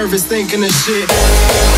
nervous thinking of shit.